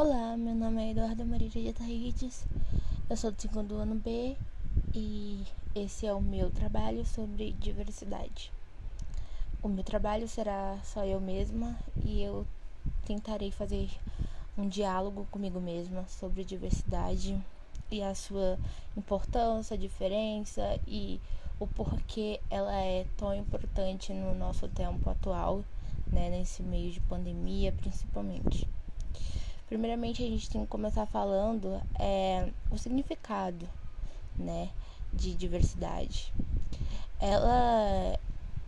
Olá, meu nome é Eduardo Maria de Ataídes, eu sou do segundo ano B e esse é o meu trabalho sobre diversidade. O meu trabalho será só eu mesma e eu tentarei fazer um diálogo comigo mesma sobre diversidade e a sua importância, diferença e o porquê ela é tão importante no nosso tempo atual, né, nesse meio de pandemia principalmente. Primeiramente, a gente tem que começar falando é, o significado, né, de diversidade. Ela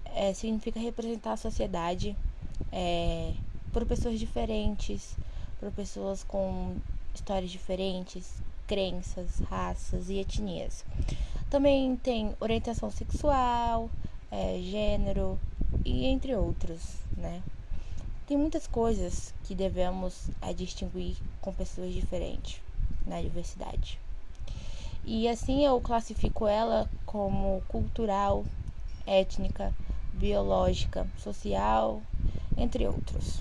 é, significa representar a sociedade é, por pessoas diferentes, por pessoas com histórias diferentes, crenças, raças e etnias. Também tem orientação sexual, é, gênero e entre outros, né? Tem muitas coisas que devemos é, distinguir com pessoas diferentes na diversidade. E assim eu classifico ela como cultural, étnica, biológica, social, entre outros.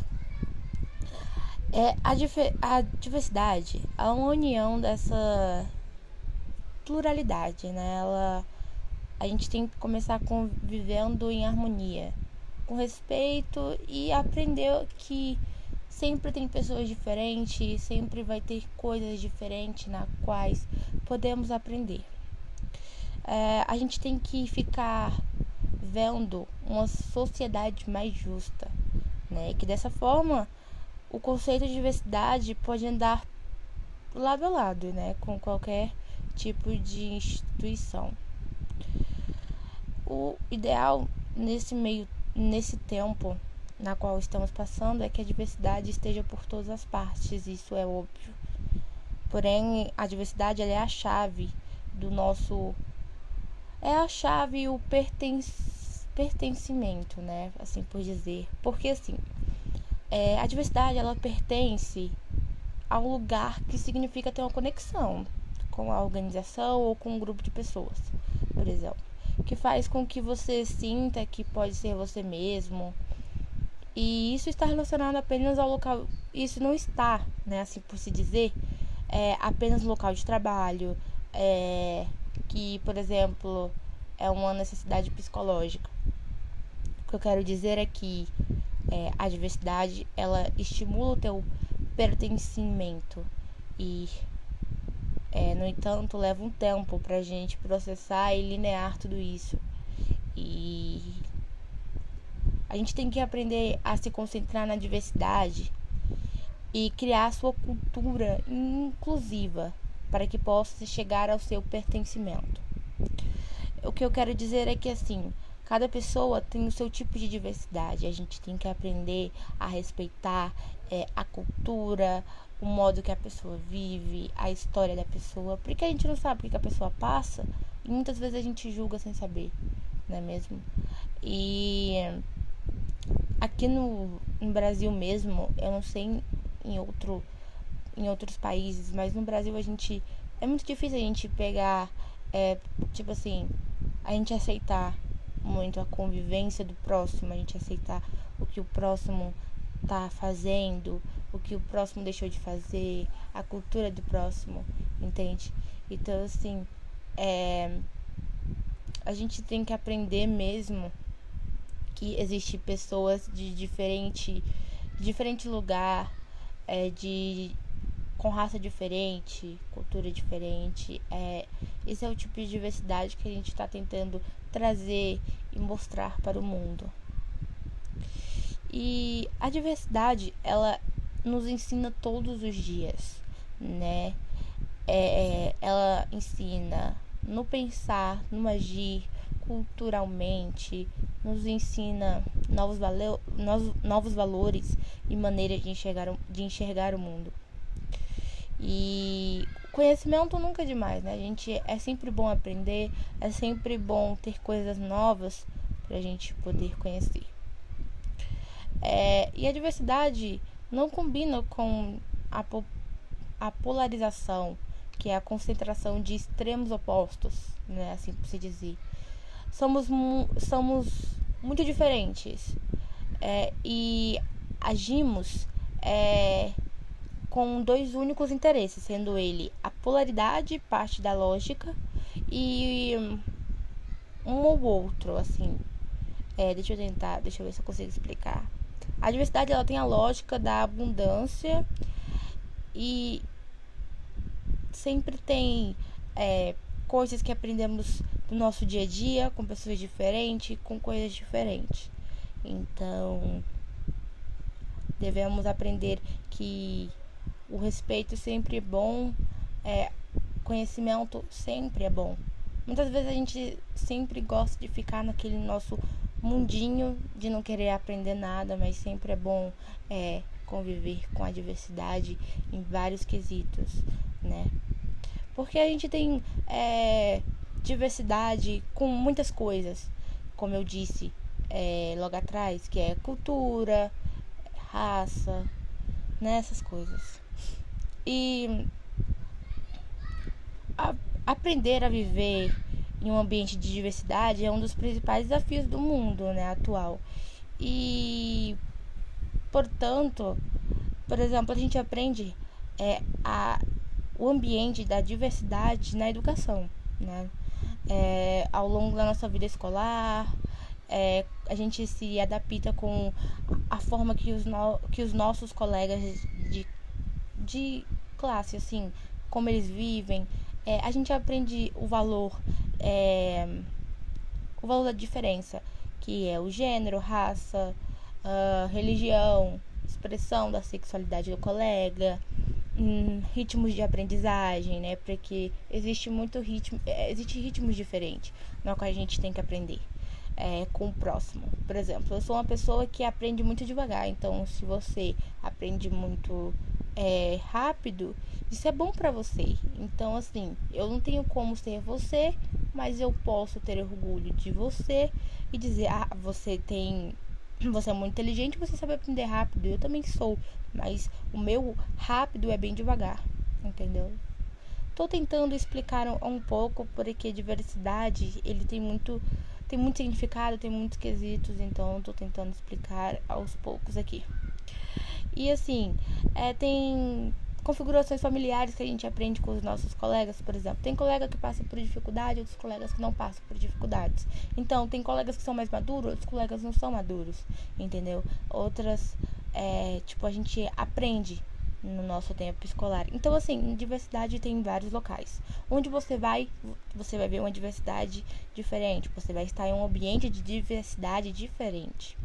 É, a, a diversidade é uma união dessa pluralidade, né? Ela, a gente tem que começar convivendo em harmonia com respeito e aprender que sempre tem pessoas diferentes, sempre vai ter coisas diferentes na quais podemos aprender. É, a gente tem que ficar vendo uma sociedade mais justa, né? Que dessa forma o conceito de diversidade pode andar lado a lado, né? Com qualquer tipo de instituição. O ideal nesse meio nesse tempo na qual estamos passando é que a diversidade esteja por todas as partes, isso é óbvio. Porém, a diversidade é a chave do nosso é a chave o perten pertencimento, né, assim por dizer. Porque assim, é, a diversidade ela pertence a um lugar que significa ter uma conexão com a organização ou com um grupo de pessoas, por exemplo que faz com que você sinta que pode ser você mesmo. E isso está relacionado apenas ao local. Isso não está, né, assim por se dizer, é, apenas local de trabalho, é, que, por exemplo, é uma necessidade psicológica. O que eu quero dizer é que é, a diversidade ela estimula o teu pertencimento e é, no entanto, leva um tempo para a gente processar e linear tudo isso. E a gente tem que aprender a se concentrar na diversidade e criar a sua cultura inclusiva para que possa chegar ao seu pertencimento. O que eu quero dizer é que assim, cada pessoa tem o seu tipo de diversidade. A gente tem que aprender a respeitar é, a cultura, o modo que a pessoa vive, a história da pessoa, porque a gente não sabe o que a pessoa passa e muitas vezes a gente julga sem saber, não é mesmo? E aqui no, no Brasil mesmo, eu não sei em outro em outros países, mas no Brasil a gente é muito difícil a gente pegar é, tipo assim, a gente aceitar muito a convivência do próximo, a gente aceitar o que o próximo tá fazendo, o que o próximo deixou de fazer, a cultura do próximo, entende? Então, assim, é, a gente tem que aprender mesmo que existe pessoas de diferente, diferente lugar, é, de com raça diferente, cultura diferente. É, esse é o tipo de diversidade que a gente está tentando trazer e mostrar para o mundo. E a diversidade, ela nos ensina todos os dias, né? É, ela ensina no pensar, no agir, culturalmente, nos ensina novos, valo novos, novos valores e maneiras de enxergar, de enxergar o mundo. E conhecimento nunca é demais, né? A gente é sempre bom aprender, é sempre bom ter coisas novas para a gente poder conhecer. É, e a diversidade não combina com a, a polarização, que é a concentração de extremos opostos, né, assim por se dizer. Somos, somos muito diferentes é, e agimos é, com dois únicos interesses, sendo ele a polaridade, parte da lógica, e um ou outro, assim. É, deixa eu tentar, deixa eu ver se eu consigo explicar. A diversidade ela tem a lógica da abundância e sempre tem é, coisas que aprendemos no nosso dia a dia com pessoas diferentes, com coisas diferentes. Então, devemos aprender que o respeito sempre é bom, é, conhecimento sempre é bom. Muitas vezes a gente sempre gosta de ficar naquele nosso mundinho de não querer aprender nada, mas sempre é bom é, conviver com a diversidade em vários quesitos, né? Porque a gente tem é, diversidade com muitas coisas, como eu disse é, logo atrás, que é cultura, raça, né? Essas coisas. E a, aprender a viver em um ambiente de diversidade é um dos principais desafios do mundo né, atual. E, portanto, por exemplo, a gente aprende é, a, o ambiente da diversidade na educação. Né? É, ao longo da nossa vida escolar, é, a gente se adapta com a forma que os, no, que os nossos colegas de, de classe, assim, como eles vivem, é, a gente aprende o valor é, o valor da diferença, que é o gênero, raça, uh, religião, expressão da sexualidade do colega, hum, ritmos de aprendizagem, né? Porque existe muito ritmo, é, existe ritmos diferentes no qual a gente tem que aprender. É, com o próximo. Por exemplo, eu sou uma pessoa que aprende muito devagar, então se você aprende muito é, rápido, isso é bom para você. Então, assim, eu não tenho como ser você, mas eu posso ter orgulho de você e dizer: ah, você tem. Você é muito inteligente, você sabe aprender rápido. Eu também sou, mas o meu rápido é bem devagar, entendeu? Tô tentando explicar um, um pouco porque diversidade ele tem muito tem muito significado, tem muitos quesitos, então tô tentando explicar aos poucos aqui. E assim, é, tem configurações familiares que a gente aprende com os nossos colegas, por exemplo. Tem colega que passa por dificuldade, outros colegas que não passam por dificuldades. Então, tem colegas que são mais maduros, outros colegas não são maduros, entendeu? Outras, é, tipo, a gente aprende no nosso tempo escolar. Então, assim, diversidade tem em vários locais. Onde você vai, você vai ver uma diversidade diferente. Você vai estar em um ambiente de diversidade diferente,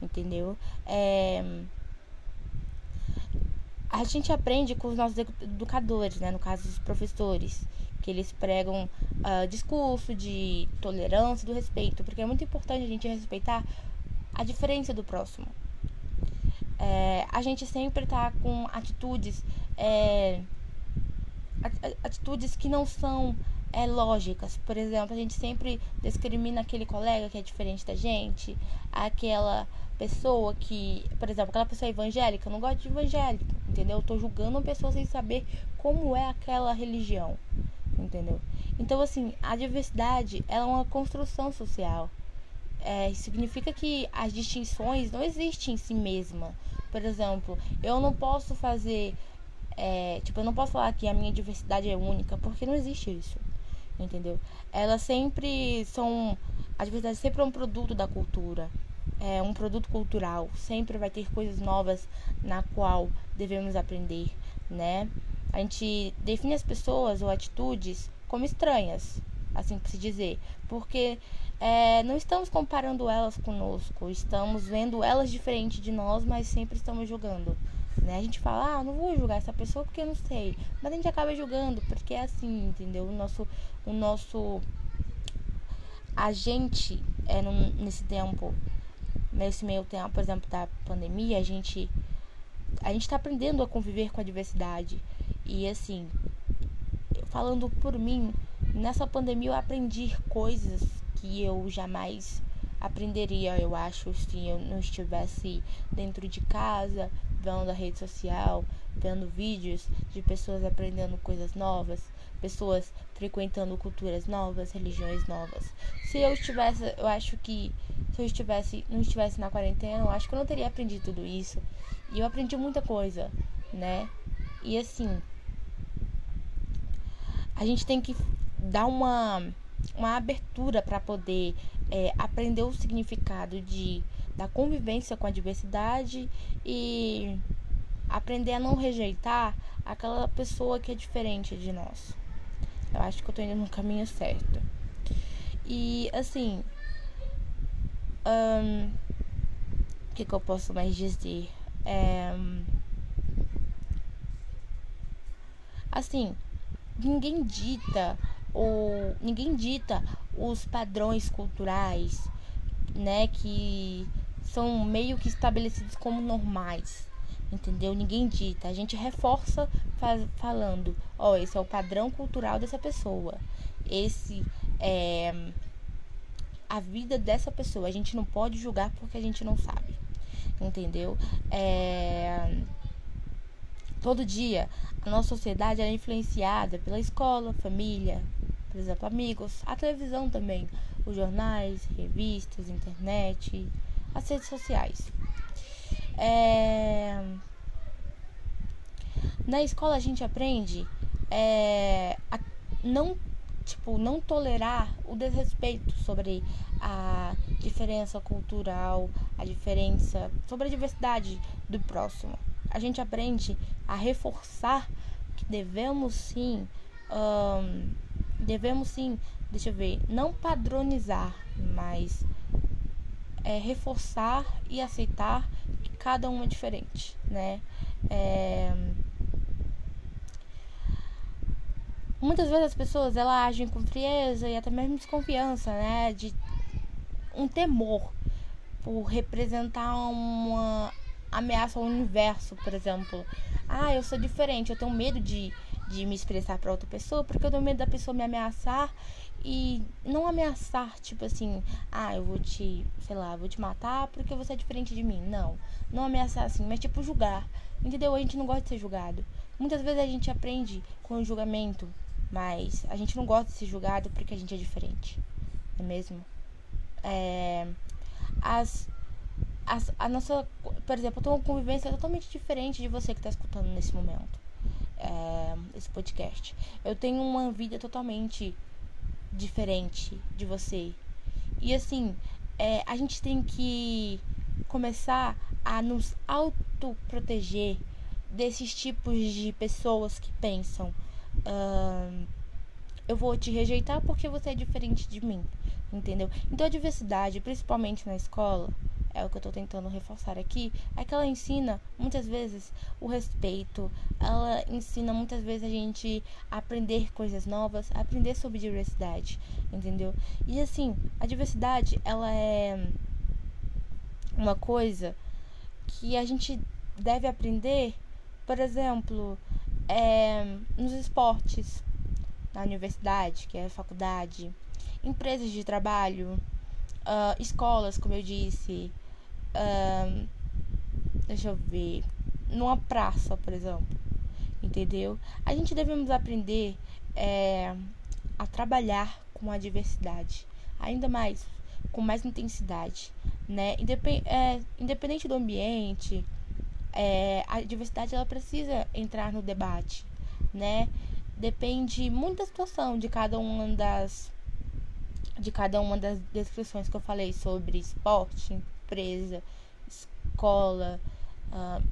entendeu? É a gente aprende com os nossos educadores, né? No caso, os professores, que eles pregam uh, discurso de tolerância, do respeito, porque é muito importante a gente respeitar a diferença do próximo. É, a gente sempre tá com atitudes, é, atitudes que não são é, lógicas. Por exemplo, a gente sempre discrimina aquele colega que é diferente da gente, aquela pessoa que, por exemplo, aquela pessoa evangélica, eu não gosto de evangélico, entendeu? Eu tô julgando uma pessoa sem saber como é aquela religião, entendeu? Então, assim, a diversidade é uma construção social. É, significa que as distinções não existem em si mesma. Por exemplo, eu não posso fazer. É, tipo, eu não posso falar que a minha diversidade é única, porque não existe isso. Entendeu? Elas sempre são. A diversidade sempre é um produto da cultura é um produto cultural, sempre vai ter coisas novas na qual devemos aprender, né? A gente define as pessoas ou atitudes como estranhas, assim por se dizer, porque é, não estamos comparando elas conosco, estamos vendo elas diferente de nós, mas sempre estamos julgando. Né? A gente fala, ah, não vou julgar essa pessoa porque eu não sei. Mas a gente acaba julgando, porque é assim, entendeu? O nosso, o nosso agente é, nesse tempo nesse meio tempo, por exemplo, da pandemia, a gente a gente está aprendendo a conviver com a diversidade. E assim, falando por mim, nessa pandemia eu aprendi coisas que eu jamais aprenderia, eu acho, se eu não estivesse dentro de casa, vendo a rede social, vendo vídeos de pessoas aprendendo coisas novas, pessoas frequentando culturas novas, religiões novas. Se eu estivesse, eu acho que se eu estivesse, não estivesse na quarentena, eu acho que eu não teria aprendido tudo isso. E eu aprendi muita coisa, né? E assim, a gente tem que dar uma, uma abertura para poder é, aprender o significado de, da convivência com a diversidade e aprender a não rejeitar aquela pessoa que é diferente de nós. Eu acho que eu tô indo no caminho certo. E assim, o um, que, que eu posso mais dizer? É, assim, ninguém dita ou ninguém dita os padrões culturais, né, que são meio que estabelecidos como normais. Entendeu? Ninguém dita. A gente reforça falando, ó, oh, esse é o padrão cultural dessa pessoa. Esse é a vida dessa pessoa. A gente não pode julgar porque a gente não sabe. Entendeu? É todo dia a nossa sociedade é influenciada pela escola, família, por exemplo, amigos, a televisão também, os jornais, revistas, internet, as redes sociais. É... Na escola a gente aprende é, a não tipo não tolerar o desrespeito sobre a diferença cultural, a diferença sobre a diversidade do próximo. A gente aprende a reforçar que devemos sim devemos sim, deixa eu ver, não padronizar, mas é, reforçar e aceitar que cada um é diferente, né? É... Muitas vezes as pessoas elas agem com frieza e até mesmo desconfiança, né? De um temor por representar uma ameaça ao universo, por exemplo. Ah, eu sou diferente, eu tenho medo de, de me expressar para outra pessoa porque eu tenho medo da pessoa me ameaçar e não ameaçar, tipo assim, ah, eu vou te, sei lá, vou te matar porque você é diferente de mim. Não. Não ameaçar assim, mas tipo julgar. Entendeu? A gente não gosta de ser julgado. Muitas vezes a gente aprende com o julgamento, mas a gente não gosta de ser julgado porque a gente é diferente. Não é mesmo? É, as, as, a nossa, por exemplo, eu tenho uma convivência totalmente diferente de você que está escutando nesse momento. É, esse podcast. Eu tenho uma vida totalmente diferente de você. E assim, é, a gente tem que começar a nos autoproteger desses tipos de pessoas que pensam: uh, eu vou te rejeitar porque você é diferente de mim, entendeu? Então a diversidade, principalmente na escola, é o que eu estou tentando reforçar aqui, é que ela ensina muitas vezes o respeito, ela ensina muitas vezes a gente aprender coisas novas, aprender sobre diversidade, entendeu? E assim, a diversidade, ela é uma coisa que a gente deve aprender, por exemplo, é, nos esportes, na universidade, que é a faculdade, empresas de trabalho, uh, escolas, como eu disse, Uh, deixa eu ver. Numa praça, por exemplo. Entendeu? A gente devemos aprender é, a trabalhar com a diversidade. Ainda mais, com mais intensidade. Né? Independ, é, independente do ambiente, é, a diversidade ela precisa entrar no debate. Né? Depende muito da situação de cada uma das de cada uma das descrições que eu falei sobre esporte, empresa, escola, uh,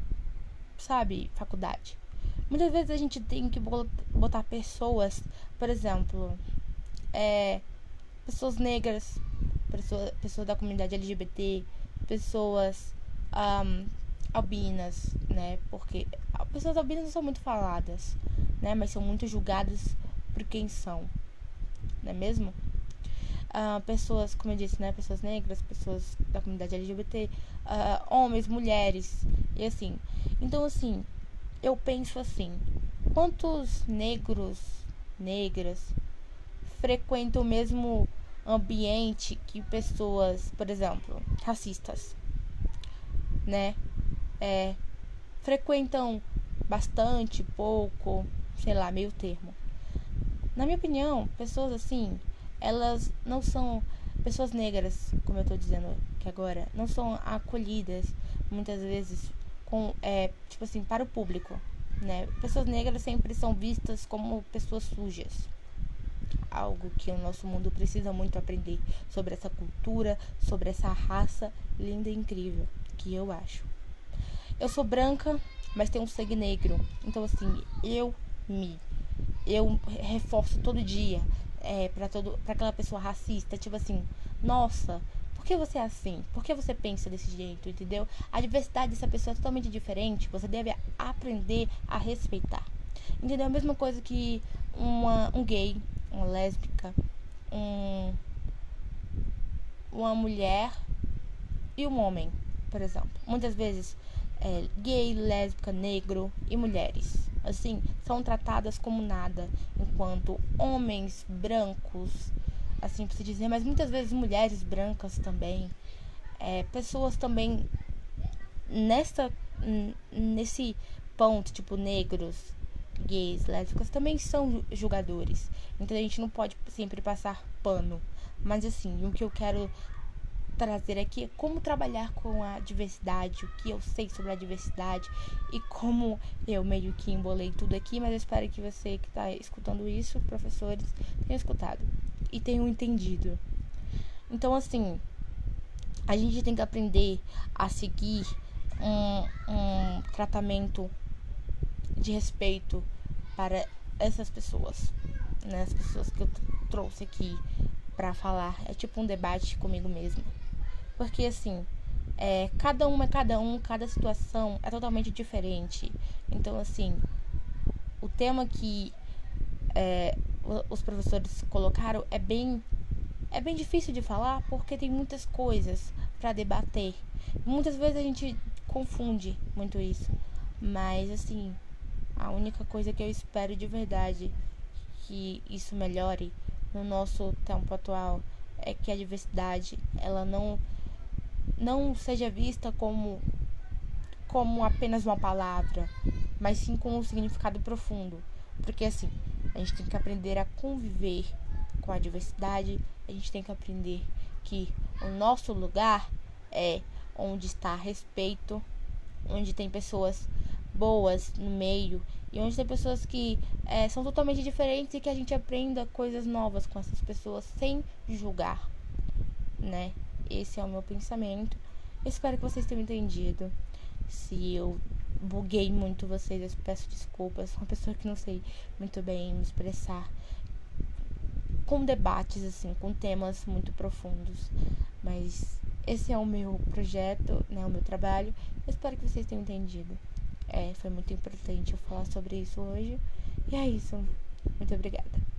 sabe, faculdade. Muitas vezes a gente tem que botar pessoas, por exemplo, é, pessoas negras, pessoas, pessoas da comunidade LGBT, pessoas um, albinas, né? Porque pessoas albinas não são muito faladas, né? Mas são muito julgadas por quem são, não é mesmo? uh, pessoas, como eu disse, né, pessoas negras, pessoas da comunidade LGBT, uh, ah, homens, mulheres e assim. Então, assim, eu penso assim: quantos negros, negras frequentam o mesmo ambiente que pessoas, por exemplo, racistas, né? É, frequentam bastante, pouco, sei lá, meio termo. Na minha opinião, pessoas assim elas não são pessoas negras, como eu estou dizendo que agora, não são acolhidas muitas vezes com é, tipo assim para o público, né? Pessoas negras sempre são vistas como pessoas sujas. Algo que o nosso mundo precisa muito aprender sobre essa cultura, sobre essa raça linda e incrível, que eu acho. Eu sou branca, mas tenho um sangue negro. Então assim, eu me eu reforço todo dia é, para aquela pessoa racista, tipo assim, nossa, por que você é assim? Por que você pensa desse jeito, entendeu? A diversidade dessa pessoa é totalmente diferente, você deve aprender a respeitar. Entendeu? A mesma coisa que uma, um gay, uma lésbica, um, uma mulher e um homem, por exemplo. Muitas vezes é, gay, lésbica, negro e mulheres assim, são tratadas como nada, enquanto homens brancos, assim por se dizer, mas muitas vezes mulheres brancas também, é, pessoas também nessa nesse ponto, tipo negros, gays, lésbicas também são julgadores. Então a gente não pode sempre passar pano. Mas assim, o que eu quero trazer aqui como trabalhar com a diversidade, o que eu sei sobre a diversidade e como eu meio que embolei tudo aqui, mas eu espero que você que está escutando isso, professores, tenham escutado e tenham entendido. Então, assim, a gente tem que aprender a seguir um, um tratamento de respeito para essas pessoas, né? As pessoas que eu trouxe aqui para falar. É tipo um debate comigo mesmo. Porque assim, é, cada um é cada um, cada situação é totalmente diferente. Então, assim, o tema que é, os professores colocaram é bem é bem difícil de falar porque tem muitas coisas para debater. Muitas vezes a gente confunde muito isso, mas assim, a única coisa que eu espero de verdade que isso melhore no nosso tempo atual é que a diversidade ela não não seja vista como como apenas uma palavra, mas sim com um significado profundo. Porque assim, a gente tem que aprender a conviver com a diversidade, a gente tem que aprender que o nosso lugar é onde está respeito, onde tem pessoas boas no meio e onde tem pessoas que é, são totalmente diferentes e que a gente aprenda coisas novas com essas pessoas sem julgar, né? Esse é o meu pensamento. espero que vocês tenham entendido. Se eu buguei muito vocês, eu peço desculpas. Sou uma pessoa que não sei muito bem me expressar com debates, assim, com temas muito profundos. Mas esse é o meu projeto, né, o meu trabalho. Espero que vocês tenham entendido. É, foi muito importante eu falar sobre isso hoje. E é isso. Muito obrigada.